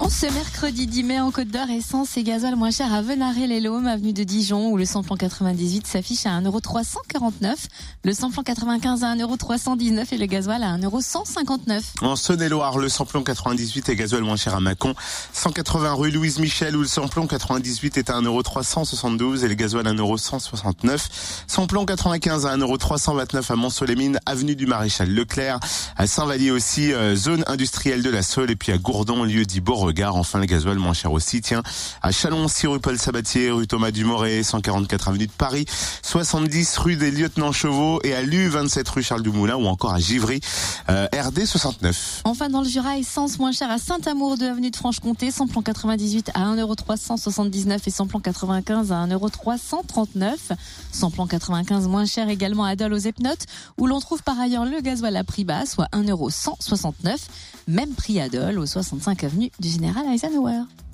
En ce mercredi 10 mai, en Côte d'Or, essence et gasoil moins cher à Venaré-les-Laumes, avenue de Dijon, où le samplon 98 s'affiche à 1,349€, le samplon 95 à 1,319€ et le gasoil à 1,159€. En Saône-et-Loire, le samplon 98 et gasoil moins cher à Mâcon, 180 rue Louise Michel, où le samplon 98 est à 1,372€ et le gasoil à 1,169€. Samplon 95 à 1,329€ à Mont-Solémine, avenue du Maréchal Leclerc, à Saint-Vallier aussi, euh, zone industrielle de la Saule, et puis à Gourdon, lieu dit Beauregard. Enfin, le gasoil moins cher aussi. Tiens, à Chalon, 6 rue Paul Sabatier, rue Thomas Dumoré, 144 avenue de Paris, 70 rue des Lieutenants Chevaux et à Lu, 27 rue Charles Dumoulin ou encore à Givry, euh, RD 69. Enfin, dans le Jura, essence moins cher à Saint-Amour de avenue de Franche-Comté, samplon 98 à 1,379€ et samplon 95 à 1,339€. Samplon 95 moins cher également à Dole aux Epnotes, où l'on trouve par ailleurs le gasoil à prix bas, soit 1,169€. Même prix à Dole, au 65 avenue du Général Eisenhower.